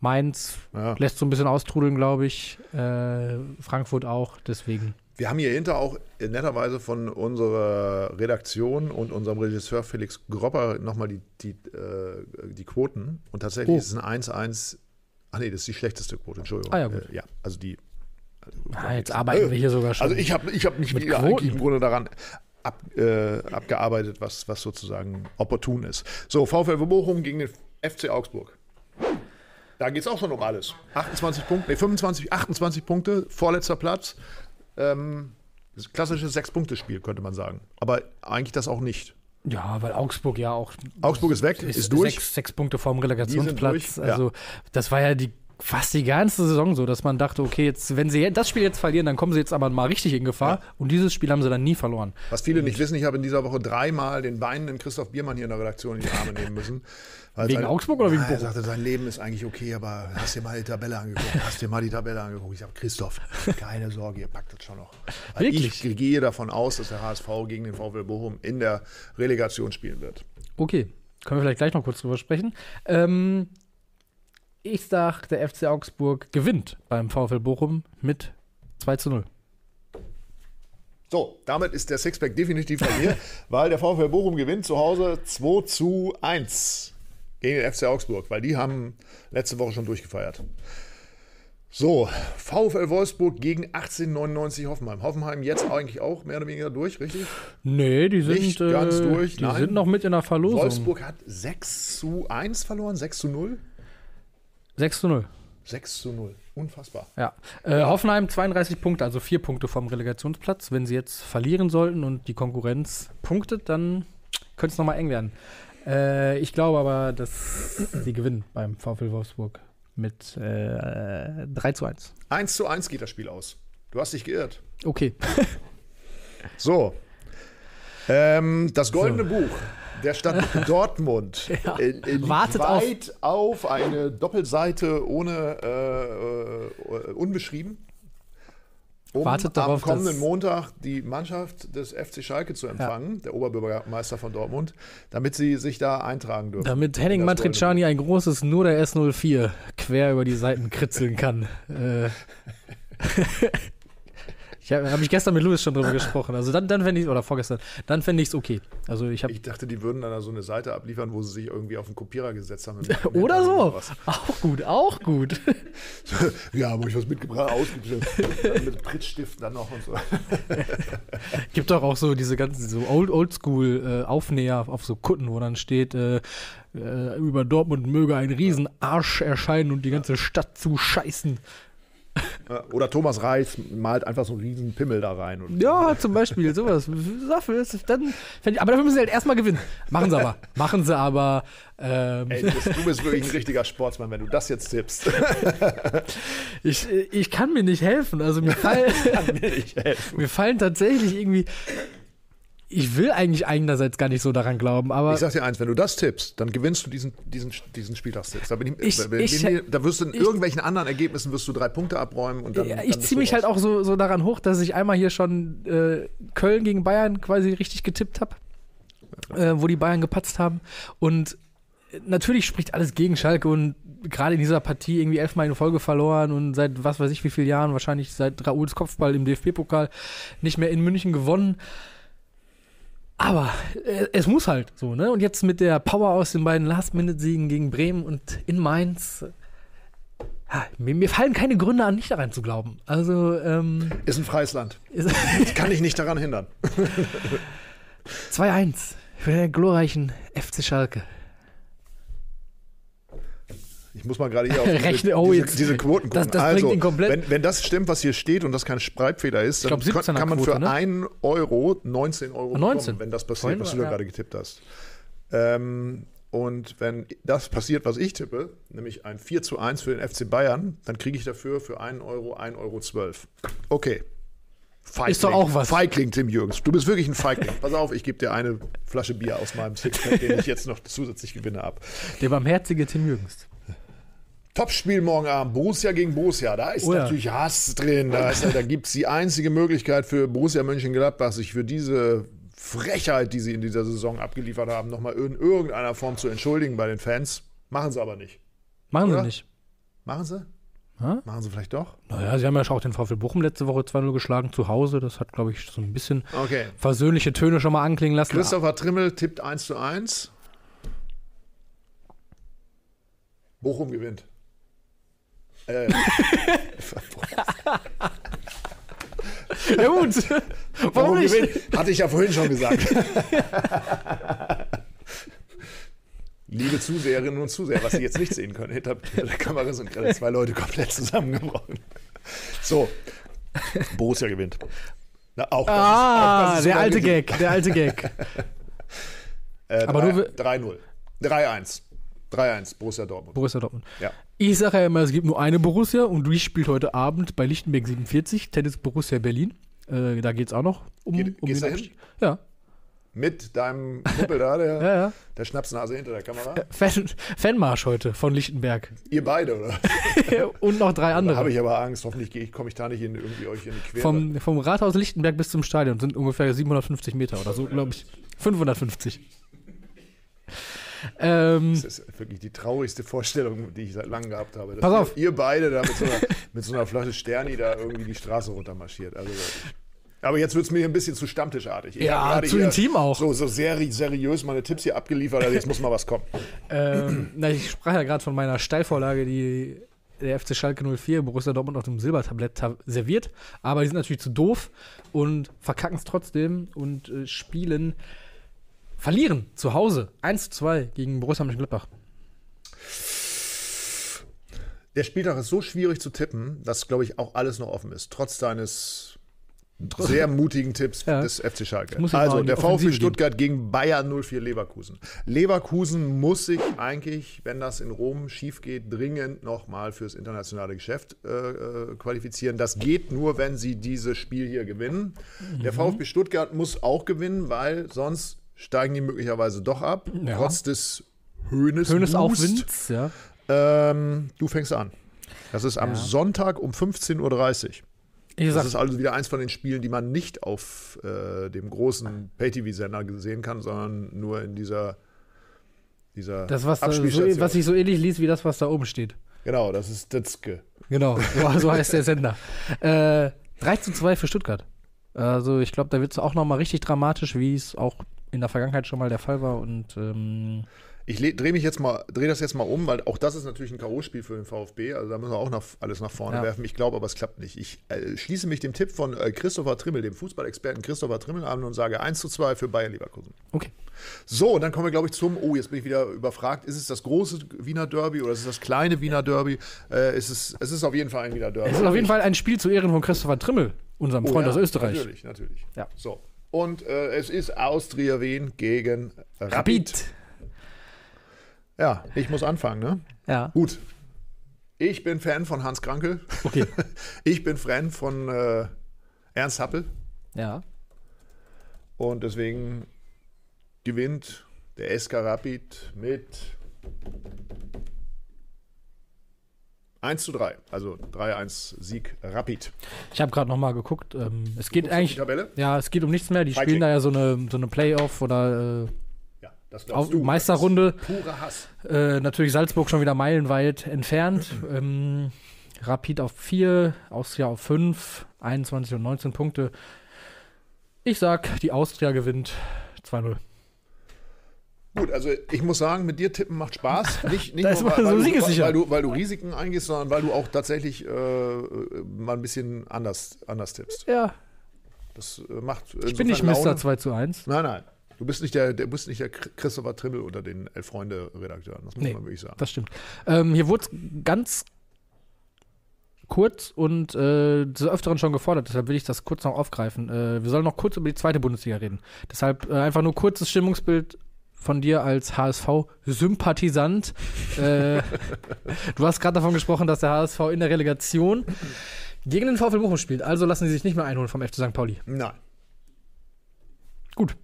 Mainz Ja. lässt so ein bisschen austrudeln, glaube ich. Äh, Frankfurt auch, deswegen. Wir haben hier hinter auch netterweise von unserer Redaktion und unserem Regisseur Felix Gropper nochmal die, die, äh, die Quoten. Und tatsächlich Oh. ist es ein 1-1. Ach nee, das ist die schlechteste Quote, Entschuldigung. Ah, ja, gut. Äh, ja, also die. Also, Ah, jetzt arbeiten wir hier sogar schon. Also ich habe ich hab mich Mit eigentlich im Grunde daran ab, äh, abgearbeitet, was, was sozusagen opportun ist. So, VfL Bochum gegen den FC Augsburg. Da geht es auch schon um alles. 28 Punkte, nee, 25, 28 Punkte, vorletzter Platz. Ähm, ist klassisches Sechs-Punkte-Spiel, könnte man sagen. Aber eigentlich das auch nicht. ja, weil Augsburg ja auch Augsburg ist weg, ist, durch. Sechs, sechs Punkte vorm Relegationsplatz. durch, ja. Also, das war ja die fast die ganze Saison so, dass man dachte, okay, jetzt, wenn sie das Spiel jetzt verlieren, dann kommen sie jetzt aber mal richtig in Gefahr. Und dieses Spiel haben sie dann nie verloren. Was viele nicht wissen, ich habe in dieser Woche dreimal den weinenden Christoph Biermann hier in der Redaktion in die Arme nehmen müssen. Weil Wegen sein- Augsburg oder wegen Nein, Er Bochum? sagte, sein Leben ist eigentlich okay, aber hast dir mal die Tabelle angeguckt? Hast dir mal die Tabelle angeguckt? Ich sage, Christoph, keine Sorge, ihr packt das schon noch. Weil Wirklich? Ich gehe davon aus, dass der HSV gegen den VfL Bochum in der Relegation spielen wird. Okay, können wir vielleicht gleich noch kurz drüber sprechen. Ähm, ich sag, der FC Augsburg gewinnt beim VfL Bochum mit 2 zu 0. So, damit ist der Sixpack definitiv bei mir, weil der VfL Bochum gewinnt zu Hause 2 zu 1 gegen den FC Augsburg, weil die haben letzte Woche schon durchgefeiert. So, VfL Wolfsburg gegen 1899 Hoffenheim. Hoffenheim jetzt eigentlich auch mehr oder weniger durch, richtig? Nee, die sind, Nicht ganz äh, durch, die nein. sind noch mit in der Verlosung. Wolfsburg hat 6 zu 1 verloren, 6 zu 0? 6 zu 0. 6 zu 0. Unfassbar. Ja. Äh, Hoffenheim 32 Punkte, also 4 Punkte vom Relegationsplatz. Wenn sie jetzt verlieren sollten und die Konkurrenz punktet, dann könnte es nochmal eng werden. Äh, ich glaube aber, dass sie gewinnen beim VfL Wolfsburg mit äh, 3 zu 1. 1 zu 1 geht das Spiel aus. Du hast dich geirrt. Okay. So. Ähm, das Goldene Buch der Stadt Dortmund Ja. äh, liegt Wartet auf- weit auf. eine Doppelseite ohne äh, äh, unbeschrieben. Um Wartet am darauf, kommenden Montag die Mannschaft des FC Schalke zu empfangen, der Oberbürgermeister von Dortmund, damit sie sich da eintragen dürfen. Damit Henning Matriciani ein großes nur der S04 quer über die Seiten kritzeln kann. äh, Ich habe hab ich gestern mit Louis schon drüber gesprochen. Also dann, dann fände ich, oder vorgestern, dann fände ich es okay. Also ich. Ich dachte, die würden dann da so eine Seite abliefern, wo sie sich irgendwie auf den Kopierer gesetzt haben. Oder so. was. Auch gut, auch gut. Ja, habe ich was mitgebracht, ausgeschrieben. mit Prittstift dann noch und so. Gibt doch auch so diese ganzen so old oldschool äh, Aufnäher auf so Kutten, wo dann steht, äh, äh, über Dortmund möge ein Riesenarsch erscheinen und die ganze Stadt zu scheißen. Oder Thomas Reis malt einfach so einen riesen Pimmel da rein. Und Ja, zum Beispiel, sowas. Dann, aber dafür müssen sie halt erstmal gewinnen. Machen sie aber. Machen sie aber. Ähm, Ey, du, bist, du bist wirklich ein richtiger Sportsmann, wenn du das jetzt tippst. ich, ich kann mir nicht helfen. Also mir, fall, helfe. mir fallen tatsächlich irgendwie. Ich will eigentlich einerseits gar nicht so daran glauben, aber Ich sag dir eins, wenn du das tippst, dann gewinnst du diesen, diesen, diesen Spieltagstipps. Da, bin ich, Ich- bin ich- mir- da wirst du in ich- irgendwelchen anderen Ergebnissen wirst du drei Punkte abräumen und dann. Ja, ich ziehe mich halt auch so, so daran hoch, dass ich einmal hier schon äh, Köln gegen Bayern quasi richtig getippt habe, äh, wo die Bayern gepatzt haben. Und natürlich spricht alles gegen Schalke und gerade in dieser Partie irgendwie elfmal in Folge verloren und seit was weiß ich wie vielen Jahren, wahrscheinlich seit Raouls Kopfball im DFB-Pokal, nicht mehr in München gewonnen. Aber äh, es muss halt so, ne? Und jetzt mit der Power aus den beiden Last-Minute-Siegen gegen Bremen und in Mainz. Ja, mir, mir fallen keine Gründe an, nicht daran zu glauben. Also, ähm, Ist ein freies Land. Ich kann dich nicht daran hindern. 2-1 für den glorreichen FC Schalke. Ich muss mal gerade hier auf diese, Rechne- oh, diese, jetzt- diese Quoten das- gucken. das bringt also, wenn, wenn das stimmt, was hier steht und das kein Schreibfehler ist, dann glaub, kann, 17er kann man Quote, für ne? 1 Euro 19 Euro 19. bekommen, wenn das passiert, Vorhin was du da ja. gerade getippt hast. Ähm, und wenn das passiert, was ich tippe, nämlich ein 4 zu 1 für den FC Bayern, dann kriege ich dafür für 1 Euro 1,12 Euro. 12. Okay. Feigling. Ist doch auch was. Feigling, Tim Jürgens. Du bist wirklich ein Feigling. Pass auf, ich gebe dir eine Flasche Bier aus meinem Sixpack, den ich jetzt noch zusätzlich gewinne, ab. Der barmherzige Tim Jürgens. Topspiel morgen Abend, Borussia gegen Borussia. Da ist Oh ja. natürlich Hass drin. Da, ist, da gibt es die einzige Möglichkeit für Borussia Mönchengladbach, sich für diese Frechheit, die sie in dieser Saison abgeliefert haben, nochmal in irgendeiner Form zu entschuldigen bei den Fans. Machen sie aber nicht. Machen Oder? sie nicht. Machen sie? Hä? Machen sie vielleicht doch? Naja, sie haben ja auch den VfL Bochum letzte Woche 2-0 geschlagen zu Hause. Das hat, glaube ich, so ein bisschen Okay. versöhnliche Töne schon mal anklingen lassen. Christopher Trimmel tippt 1 zu 1. Bochum gewinnt. Äh, Ja gut. Warum Bochum nicht? Hatte ich ja vorhin schon gesagt. Liebe Zuseherinnen und Zuseher, was Sie jetzt nicht sehen können, hinter der Kamera sind gerade zwei Leute komplett zusammengebrochen. So, Borussia gewinnt. Na, auch das ist- auch Ah, das der alte. Gag, der alte Gag. Äh, Aber drei- nur- 3-0. 3-1. 3-1, Borussia Dortmund. Borussia Dortmund. Ja. Ich sage ja immer, es gibt nur eine Borussia und die spielt heute Abend bei Lichtenberg 47, Tennis Borussia Berlin. Äh, da geht es auch noch um, Geht- um gehst den Abstieg. Ja, Mit deinem Kumpel da, der, ja, ja. der Schnapsnase hinter der Kamera. Fan, Fanmarsch heute von Lichtenberg. Ihr beide, oder? und noch drei Da habe andere. ich aber Angst. Hoffentlich komme ich da nicht in, irgendwie euch in die Quere. Vom, vom Rathaus Lichtenberg bis zum Stadion sind ungefähr 750 Meter oder so, glaube ich. 550. Ähm, Das ist wirklich die traurigste Vorstellung, die ich seit langem gehabt habe. Pass auf. Ihr beide da mit so, einer, mit so einer Flasche Sterni da irgendwie die Straße runtermarschiert. Also. Aber jetzt wird es mir ein bisschen zu stammtischartig. Ich Ja, zu intim auch. So, so seri seriös meine Tipps hier abgeliefert. Also jetzt muss mal was kommen. ähm, na, ich sprach ja gerade von meiner Steilvorlage, die der FC Schalke 04 Borussia Dortmund auf dem Silbertablett ta- serviert. Aber die sind natürlich zu doof und verkacken es trotzdem und äh, spielen, verlieren zu Hause 1 zu 2 gegen Borussia Mönchengladbach. Der Spieltag ist so schwierig zu tippen, dass, glaube ich, auch alles noch offen ist. Trotz deines sehr mutigen Tipps Ja. des FC Schalke. Also der VfB gehen. Stuttgart gegen Bayern 04 Leverkusen. Leverkusen muss sich eigentlich, wenn das in Rom schief geht, dringend nochmal fürs internationale Geschäft äh, äh, qualifizieren. Das geht nur, wenn sie dieses Spiel hier gewinnen. Mhm. Der VfB Stuttgart muss auch gewinnen, weil sonst steigen die möglicherweise doch ab. Ja. Trotz des Höhnes. Boost. Aufwinds, ja. Ähm, du fängst an. Das ist am Ja. Sonntag um 15.30 Uhr. Ich Das sag, ist also wieder eins von den Spielen, die man nicht auf äh, dem großen Pay-TV-Sender sehen kann, sondern nur in dieser, dieser das, was, da so, Abspielstation. was sich so ähnlich liest wie das, was da oben steht. genau, das ist Ditzke. Genau, so, so heißt der Sender. Äh, 3 zu 2 für Stuttgart. Also ich glaube, da wird es auch nochmal richtig dramatisch, wie es auch in der Vergangenheit schon mal der Fall war. Und ähm, Ich drehe mich jetzt mal, drehe das jetzt mal um, weil auch das ist natürlich ein K.O.-Spiel für den VfB. Also da müssen wir auch noch alles nach vorne Ja. werfen. Ich glaube, aber es klappt nicht. Ich äh, schließe mich dem Tipp von äh, Christopher Trimmel, dem Fußballexperten Christopher Trimmel an und sage 1 zu 2 für Bayern Leverkusen. okay. So, und dann kommen wir, glaube ich, zum, oh, jetzt bin ich wieder überfragt, ist es das große Wiener Derby oder ist es das kleine Wiener Derby? Äh, ist es, es ist auf jeden Fall ein Wiener Derby. Es ist auf jeden Fall ein Spiel zu Ehren von Christopher Trimmel, unserem Oh Freund ja, aus Österreich. Natürlich, natürlich. Ja. So. Und äh, es ist Austria Wien gegen Rapid. Rapid. Ja, ich muss anfangen, ne? Ja. Gut. Ich bin Fan von Hans Krankel. Okay. Ich bin Fan von äh, Ernst Happel. Ja. Und deswegen gewinnt der SK Rapid mit 1 zu 3. Also 3-1 Sieg Rapid. Ich habe gerade nochmal geguckt. Ähm, es geht eigentlich. Tabelle? Ja, es geht um nichts mehr. Die Feigling. spielen da ja so eine, so eine Playoff oder äh, Ja, das Auf- du. Meisterrunde. Purer Hass. äh, natürlich Salzburg schon wieder meilenweit entfernt. ähm, Rapid auf 4, Austria auf 5, 21 und 19 Punkte. Ich sag, die Austria gewinnt 2-0. Gut, also ich muss sagen, mit dir tippen macht Spaß. Nicht, nicht nur, weil, so weil, du, weil, du, weil du Risiken eingehst, sondern weil du auch tatsächlich äh, mal ein bisschen anders, anders tippst. Ja, Das äh, macht ich bin nicht Mr. 2 zu 1. Nein, nein. Du bist nicht der, der, bist nicht der Christopher Trimmel unter den Elf-Freunde-Redakteuren. Das muss Nee. man wirklich sagen. Das stimmt. Ähm, hier wurde es ganz kurz und äh, des Öfteren schon gefordert, deshalb will ich das kurz noch aufgreifen. Äh, wir sollen noch kurz über die zweite Bundesliga reden. Deshalb äh, einfach nur kurzes Stimmungsbild von dir als HSV-Sympathisant. äh, du hast gerade davon gesprochen, dass der HSV in der Relegation gegen den VfL Bochum spielt. Also lassen sie sich nicht mehr einholen vom FC St. Pauli. Nein, Gut.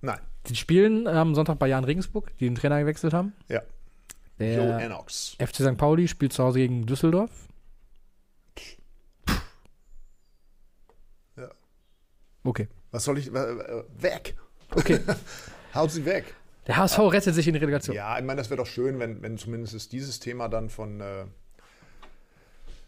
nein. Sie spielen am Sonntag bei Jan Regensburg, die den Trainer gewechselt haben. Ja. Der Joe Ennox. FC St. Pauli spielt zu Hause gegen Düsseldorf. Ja. Okay. Was soll ich. Weg! Okay. Haut sie weg! Der HSV rettet sich in die Relegation. Ja, ich meine, das wäre doch schön, wenn, wenn zumindest dieses Thema dann von. Äh,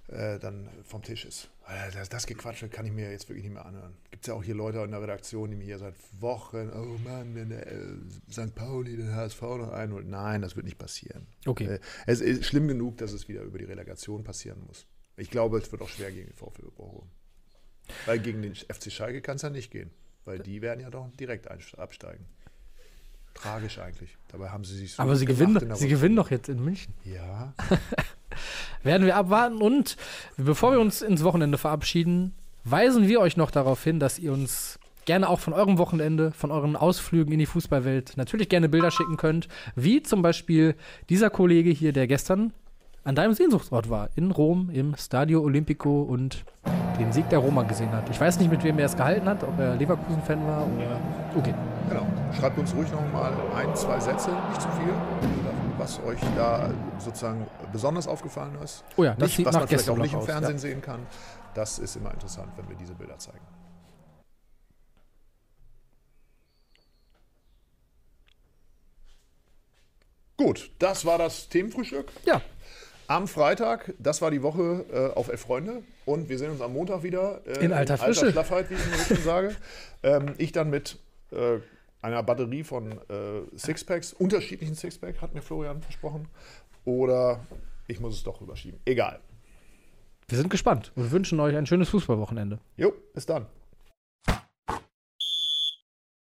äh, dann vom Tisch ist. Das, das Gequatsche kann ich mir jetzt wirklich nicht mehr anhören. Gibt es ja auch hier Leute in der Redaktion, die mir hier seit Wochen, oh Mann, wenn der äh, St. Pauli den HSV noch einholt. Nein, das wird nicht passieren. Okay. Äh, Es ist schlimm genug, dass es wieder über die Relegation passieren muss. Ich glaube, es wird auch schwer gegen den VfL Bochum. Weil gegen den FC Schalke kann es ja nicht gehen. Weil die werden ja doch direkt absteigen. Tragisch eigentlich. Dabei haben sie sich so Aber sie gewinnen, in der sie gewinnen doch jetzt in München. Ja. Werden wir abwarten und bevor wir uns ins Wochenende verabschieden, weisen wir euch noch darauf hin, dass ihr uns gerne auch von eurem Wochenende, von euren Ausflügen in die Fußballwelt natürlich gerne Bilder schicken könnt. Wie zum Beispiel dieser Kollege hier, der gestern an deinem Sehnsuchtsort war, in Rom im Stadio Olimpico und den Sieg der Roma gesehen hat. Ich weiß nicht, mit wem er es gehalten hat, ob er Leverkusen-Fan war oder. Okay. Genau. Schreibt uns ruhig noch mal ein, zwei Sätze, nicht zu viel, was euch da sozusagen besonders aufgefallen ist. Oh ja, das nicht, sieht was man vielleicht auch nicht im aus, Fernsehen ja. sehen kann. Das ist immer interessant, wenn wir diese Bilder zeigen. Gut, das war das Themenfrühstück. Ja, Am Freitag, das war die Woche äh, auf Elf Freunde. Und wir sehen uns am Montag wieder. Äh, In alter Frische. Schlaffheit, wie ich so schön sage. Ähm, ich dann mit äh, einer Batterie von äh, Sixpacks, unterschiedlichen Sixpack, hat mir Florian versprochen. Oder ich muss es doch rüberschieben. Egal. wir sind gespannt und wünschen euch ein schönes Fußballwochenende. Jo, bis dann.